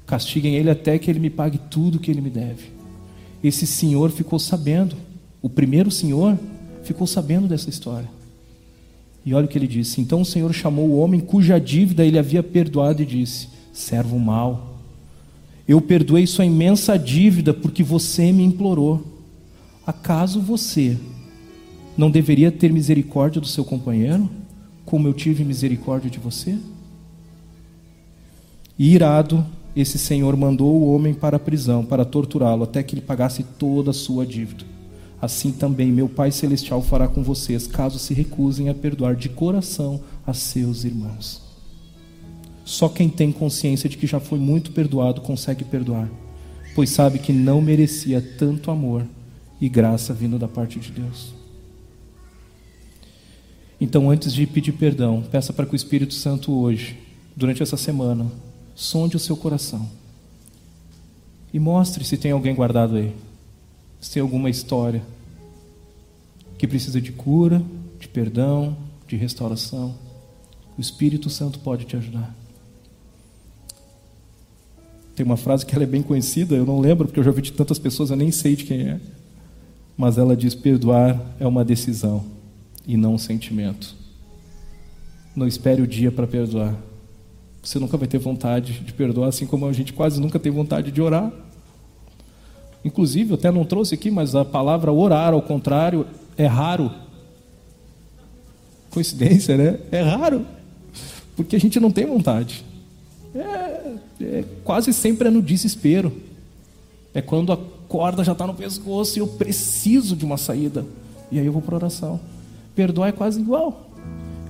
S1: Castiguem ele até que ele me pague tudo que ele me deve esse senhor ficou sabendo, o primeiro senhor ficou sabendo dessa história. E olha o que ele disse: Então o Senhor chamou o homem cuja dívida ele havia perdoado e disse: Servo mau, eu perdoei sua imensa dívida porque você me implorou. Acaso você não deveria ter misericórdia do seu companheiro, como eu tive misericórdia de você? E irado, esse senhor mandou o homem para a prisão para torturá-lo até que ele pagasse toda a sua dívida. Assim também meu Pai Celestial fará com vocês, caso se recusem a perdoar de coração a seus irmãos. Só quem tem consciência de que já foi muito perdoado consegue perdoar, pois sabe que não merecia tanto amor e graça vindo da parte de Deus. Então, antes de pedir perdão, peça para que o Espírito Santo hoje, durante essa semana, sonde o seu coração e mostre se tem alguém guardado aí, se tem alguma história que precisa de cura, de perdão, de restauração. O Espírito Santo pode te ajudar. Tem uma frase que ela é bem conhecida, eu não lembro porque eu já vi de tantas pessoas, eu nem sei de quem é. Mas ela diz: perdoar é uma decisão e não um sentimento. Não espere o dia para perdoar. Você nunca vai ter vontade de perdoar, assim como a gente quase nunca tem vontade de orar. Inclusive, eu até não trouxe aqui, mas a palavra orar, ao contrário, é raro. Coincidência, né? É raro. Porque a gente não tem vontade. É, é quase sempre é no desespero. É quando a corda já está no pescoço e eu preciso de uma saída. E aí eu vou para oração. Perdoar é quase igual.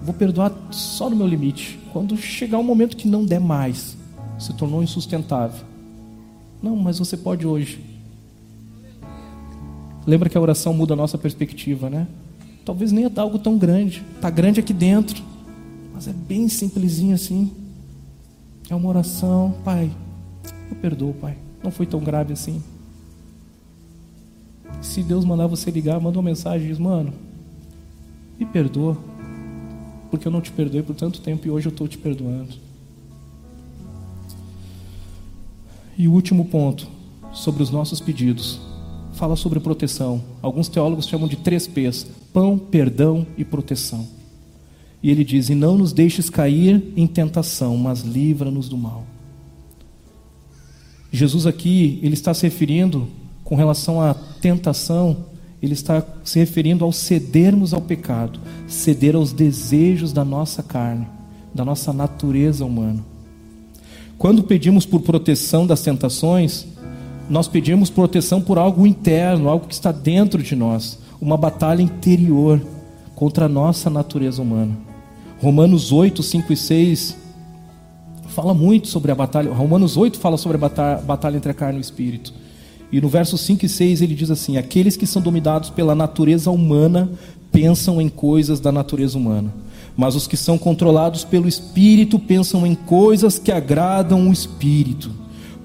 S1: Vou perdoar só no meu limite. Quando chegar um momento que não der mais, se tornou insustentável. Não, mas você pode hoje. Lembra que a oração muda a nossa perspectiva, né? Talvez nem é algo tão grande. Está grande aqui dentro. Mas é bem simplesinho assim. É uma oração. Pai, eu perdoo, Pai. Não foi tão grave assim. Se Deus mandar você ligar, manda uma mensagem diz, mano, Me perdoa, porque eu não te perdoei por tanto tempo e hoje eu estou te perdoando. E o último ponto, sobre os nossos pedidos, fala sobre proteção. Alguns teólogos chamam de três P's: pão, perdão e proteção. E ele diz: E não nos deixes cair em tentação, mas livra-nos do mal. Jesus aqui, ele está se referindo com relação à tentação, ele está se referindo ao cedermos ao pecado, ceder aos desejos da nossa carne, da nossa natureza humana. Quando pedimos por proteção das tentações, nós pedimos proteção por algo interno, algo que está dentro de nós, uma batalha interior contra a nossa natureza humana. Romanos 8, 5 e 6 fala muito sobre a batalha. Romanos 8 fala sobre a batalha, entre a carne e o espírito. E no verso 5 e 6 ele diz assim: Aqueles que são dominados pela natureza humana pensam em coisas da natureza humana, mas os que são controlados pelo espírito pensam em coisas que agradam o espírito.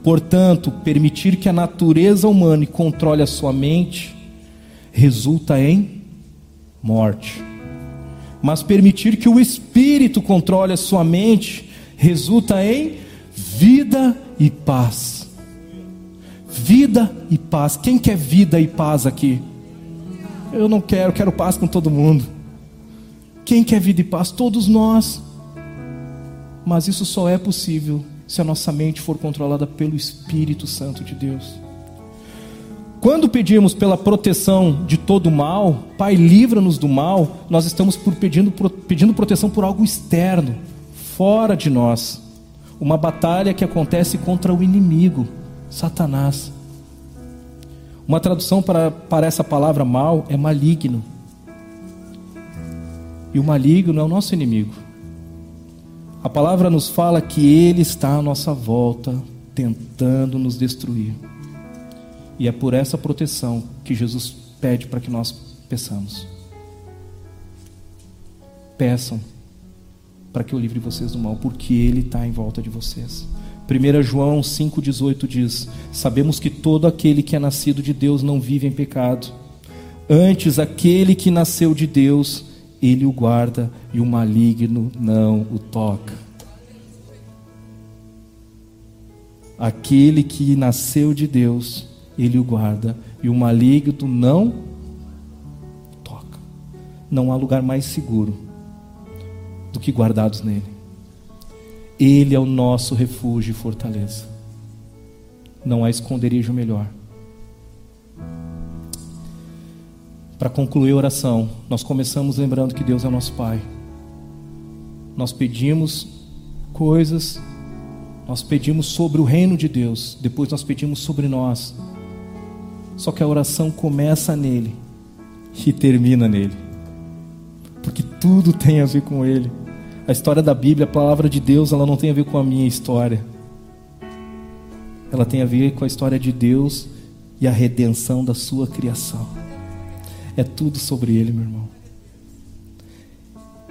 S1: Portanto, permitir que a natureza humana controle a sua mente resulta em morte mas permitir que o espírito controle a sua mente resulta em vida e paz. Vida e paz. Quem quer vida e paz aqui? Eu não quero, quero paz com todo mundo. Quem quer vida e paz? Todos nós. Mas isso só é possível se a nossa mente for controlada pelo Espírito Santo de Deus. Quando pedimos pela proteção de todo mal, Pai, livra-nos do mal, nós estamos pedindo, pedindo proteção por algo externo, fora de nós. Uma batalha que acontece contra o inimigo, Satanás. Uma tradução para, para essa palavra mal é maligno. E o maligno é o nosso inimigo. A palavra nos fala que ele está à nossa volta, tentando nos destruir. E é por essa proteção que Jesus pede para que nós peçamos. Peçam para que eu livre vocês do mal, porque Ele está em volta de vocês. 1 João 5,18 diz: Sabemos que todo aquele que é nascido de Deus não vive em pecado. Antes, aquele que nasceu de Deus, ele o guarda e o maligno não o toca. Aquele que nasceu de Deus, ele o guarda, e o maligno não toca. Não há lugar mais seguro do que guardados nele. Ele é o nosso refúgio e fortaleza. Não há esconderijo melhor. Para concluir a oração, nós começamos lembrando que Deus é nosso Pai. Nós pedimos coisas, nós pedimos sobre o reino de Deus, depois nós pedimos sobre nós. Só que a oração começa nele e termina nele. Porque tudo tem a ver com ele. A história da Bíblia, a palavra de Deus, ela não tem a ver com a minha história. Ela tem a ver com a história de Deus e a redenção da sua criação. É tudo sobre ele, meu irmão.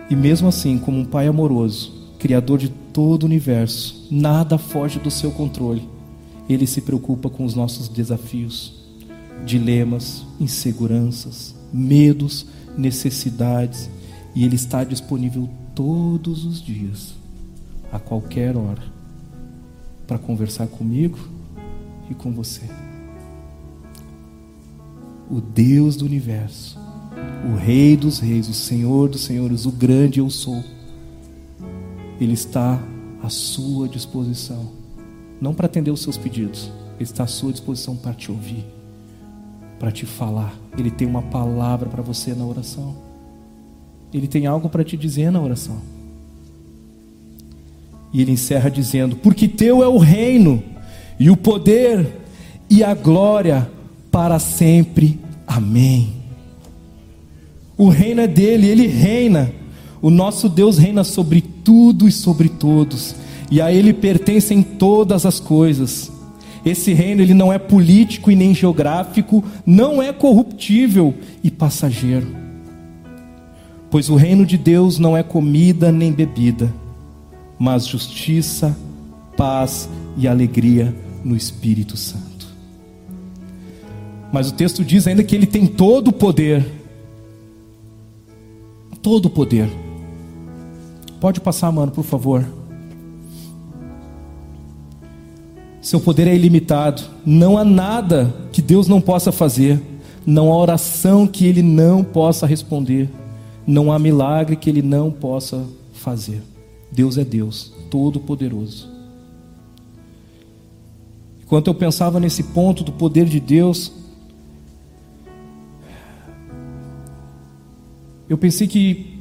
S1: E mesmo assim, como um pai amoroso, criador de todo o universo, nada foge do seu controle. Ele se preocupa com os nossos desafios dilemas, inseguranças, medos, necessidades, e Ele está disponível todos os dias, a qualquer hora, para conversar comigo e com você. O Deus do universo, o Rei dos Reis, o Senhor dos Senhores, o grande eu sou, Ele está à sua disposição, não para atender os seus pedidos, Ele está à sua disposição para te ouvir para te falar. Ele tem uma palavra para você na oração. Ele tem algo para te dizer na oração. E ele encerra dizendo: Porque teu é o reino, e o poder, e a glória para sempre. Amém. O reino é dele, ele reina. O nosso Deus reina sobre tudo e sobre todos, e a ele pertencem todas as coisas. Esse reino ele não é político e nem geográfico, não é corruptível e passageiro. Pois o reino de Deus não é comida nem bebida, mas justiça, paz e alegria no Espírito Santo. Mas o texto diz ainda que ele tem todo o poder. todo o poder. Pode passar, mano, por favor. Seu poder é ilimitado. Não há nada que Deus não possa fazer. Não há oração que Ele não possa responder. Não há milagre que Ele não possa fazer. Deus é Deus, todo-poderoso. Enquanto eu pensava nesse ponto do poder de Deus, eu pensei que,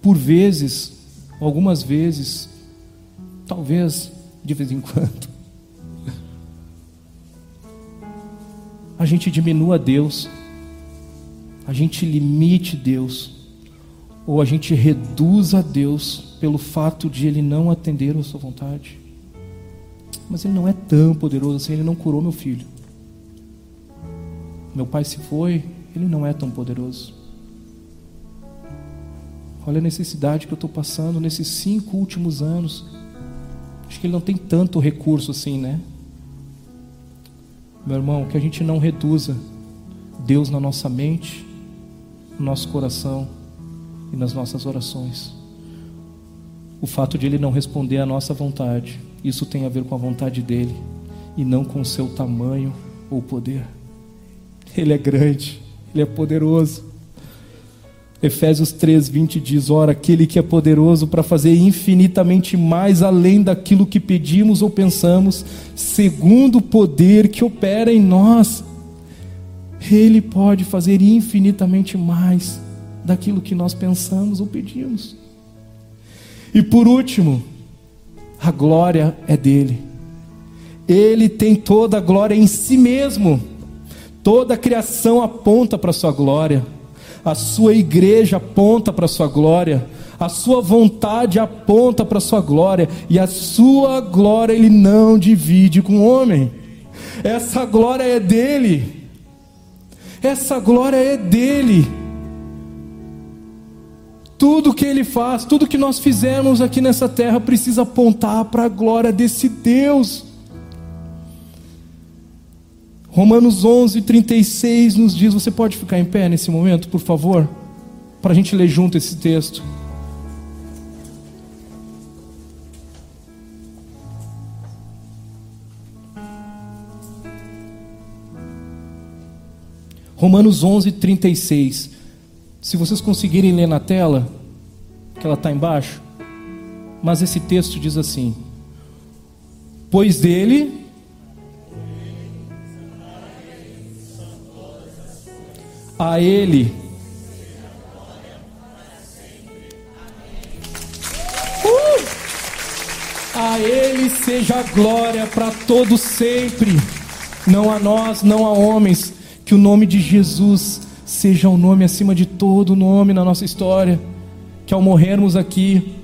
S1: por vezes, algumas vezes, talvez de vez em quando, a gente diminua Deus, a gente limite Deus, ou a gente reduza Deus pelo fato de Ele não atender a sua vontade. Mas Ele não é tão poderoso assim, Ele não curou meu filho. Meu pai se foi, Ele não é tão poderoso. Olha a necessidade que eu estou passando nesses cinco últimos anos. Acho que Ele não tem tanto recurso assim, né? Meu irmão, que a gente não reduza Deus na nossa mente, no nosso coração e nas nossas orações. O fato de Ele não responder à nossa vontade, isso tem a ver com a vontade dEle e não com o seu tamanho ou poder. Ele é grande, Ele é poderoso. Efésios 3, 20 diz: Ora, aquele que é poderoso para fazer infinitamente mais além daquilo que pedimos ou pensamos, segundo o poder que opera em nós. Ele pode fazer infinitamente mais daquilo que nós pensamos ou pedimos. E por último, a glória é dele. Ele tem toda a glória em si mesmo. Toda a criação aponta para a sua glória a sua igreja aponta para a sua glória, a sua vontade aponta para a sua glória, e a sua glória ele não divide com o homem. Essa glória é dele. Essa glória é dele. Tudo que ele faz, tudo que nós fizemos aqui nessa terra precisa apontar para a glória desse Deus. Romanos 11, 36 nos diz: você pode ficar em pé nesse momento, por favor? Para a gente ler junto esse texto. Romanos 11, 36. Se vocês conseguirem ler na tela, que ela está embaixo, mas esse texto diz assim: Pois dele a Ele. Uh! A Ele seja a glória para todo sempre, não a nós, não a homens, que o nome de Jesus seja o nome acima de todo nome na nossa história, que ao morrermos aqui,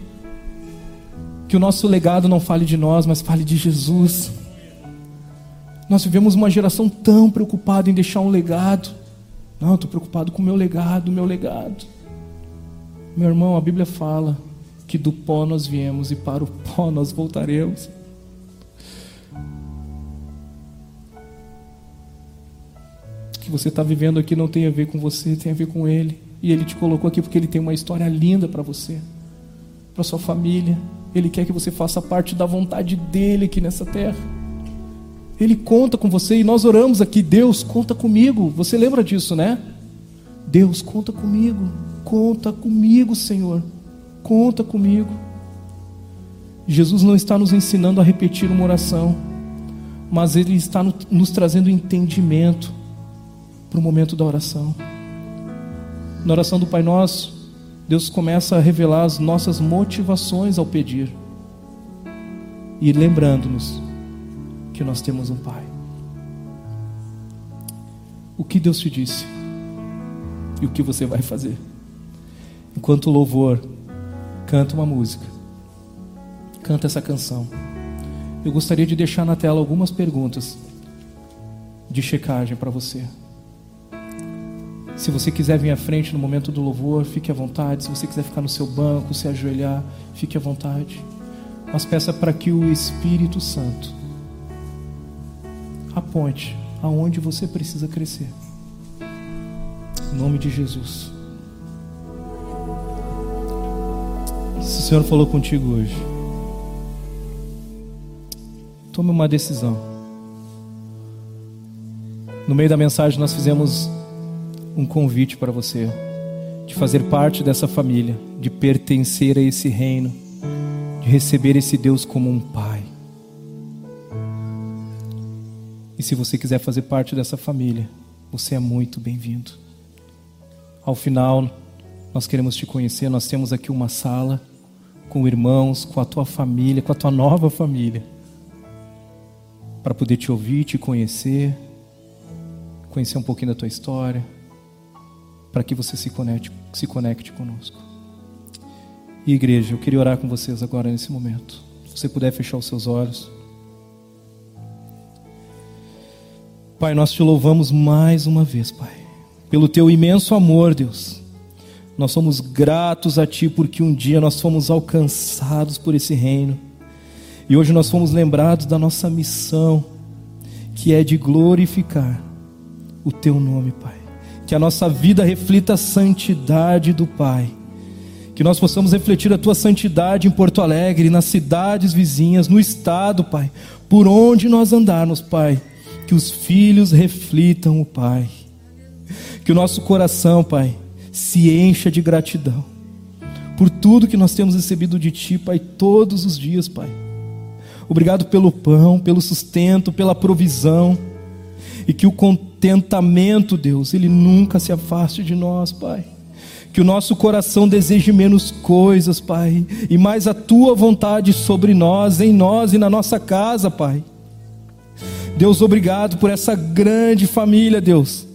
S1: que o nosso legado não fale de nós, mas fale de Jesus. Nós vivemos uma geração tão preocupada em deixar um legado. Não, estou preocupado com o meu legado, meu legado. Meu irmão, a Bíblia fala que do pó nós viemos e para o pó nós voltaremos. O que você está vivendo aqui não tem a ver com você, tem a ver com Ele. E Ele te colocou aqui porque Ele tem uma história linda para você, para sua família. Ele quer que você faça parte da vontade dele aqui nessa terra. Ele conta com você e nós oramos aqui, Deus conta comigo. Você lembra disso, né? Deus conta comigo. Conta comigo, Senhor. Conta comigo. Jesus não está nos ensinando a repetir uma oração, mas Ele está nos trazendo entendimento para o momento da oração. Na oração do Pai Nosso, Deus começa a revelar as nossas motivações ao pedir e lembrando-nos que nós temos um Pai. O que Deus te disse e o que você vai fazer. Enquanto o louvor canta uma música, canta essa canção. Eu gostaria de deixar na tela algumas perguntas de checagem para você. Se você quiser vir à frente no momento do louvor, fique à vontade. Se você quiser ficar no seu banco, se ajoelhar, fique à vontade. Mas peça para que o Espírito Santo aponte aonde você precisa crescer. Em nome de Jesus. Se o Senhor falou contigo hoje, tome uma decisão. No meio da mensagem, nós fizemos um convite para você de fazer parte dessa família, de pertencer a esse reino, de receber esse Deus como um Pai. Se você quiser fazer parte dessa família, você é muito bem-vindo. Ao final, nós queremos te conhecer. Nós temos aqui uma sala com irmãos, com a tua família, com a tua nova família, para poder te ouvir, te conhecer, conhecer um pouquinho da tua história, para que você se conecte, se conecte conosco. E igreja, eu queria orar com vocês agora nesse momento. Se você puder fechar os seus olhos. Pai, nós te louvamos mais uma vez, Pai, pelo teu imenso amor, Deus. Nós somos gratos a Ti porque um dia nós fomos alcançados por esse reino. E hoje nós fomos lembrados da nossa missão, que é de glorificar o Teu nome, Pai. Que a nossa vida reflita a santidade do Pai. Que nós possamos refletir a Tua santidade em Porto Alegre, nas cidades vizinhas, no estado, Pai. Por onde nós andarmos, Pai que os filhos reflitam o Pai. Que o nosso coração, Pai, se encha de gratidão por tudo que nós temos recebido de Ti, Pai, todos os dias, Pai. Obrigado pelo pão, pelo sustento, pela provisão. E que o contentamento, Deus, ele nunca se afaste de nós, Pai. Que o nosso coração deseje menos coisas, Pai, e mais a tua vontade sobre nós, em nós e na nossa casa, Pai. Deus, obrigado por essa grande família, Deus.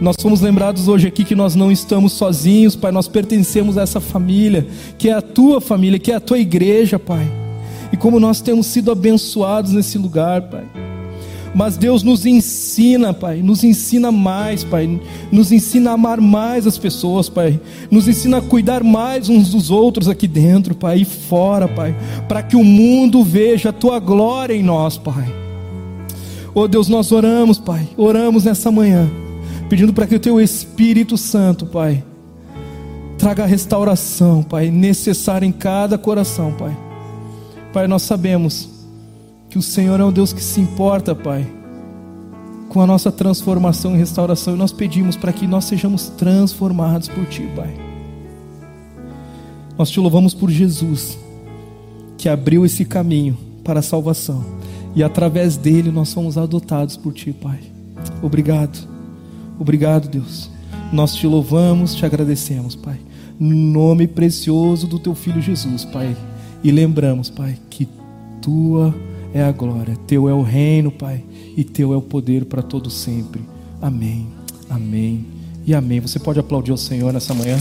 S1: Nós fomos lembrados hoje aqui que nós não estamos sozinhos, Pai, nós pertencemos a essa família, que é a tua família, que é a tua igreja, Pai. E como nós temos sido abençoados nesse lugar, Pai. Mas Deus nos ensina, Pai, nos ensina mais, Pai, nos ensina a amar mais as pessoas, Pai, nos ensina a cuidar mais uns dos outros aqui dentro, Pai, e fora, Pai, para que o mundo veja a tua glória em nós, Pai. Oh Deus, nós oramos, Pai, oramos nessa manhã, pedindo para que o Teu Espírito Santo, Pai, traga a restauração, Pai, necessária em cada coração, Pai. Pai, nós sabemos que o Senhor é um Deus que se importa, Pai, com a nossa transformação e restauração, e nós pedimos para que nós sejamos transformados por Ti, Pai. Nós te louvamos por Jesus, que abriu esse caminho para a salvação e através dele nós somos adotados por Ti, Pai. Obrigado, obrigado, Deus. Nós te louvamos, te agradecemos, Pai. No nome precioso do Teu Filho Jesus, Pai. E lembramos, Pai, que Tua é a glória, Teu é o reino, Pai, e Teu é o poder para todo sempre. Amém, amém e amém. Você pode aplaudir o Senhor nessa manhã?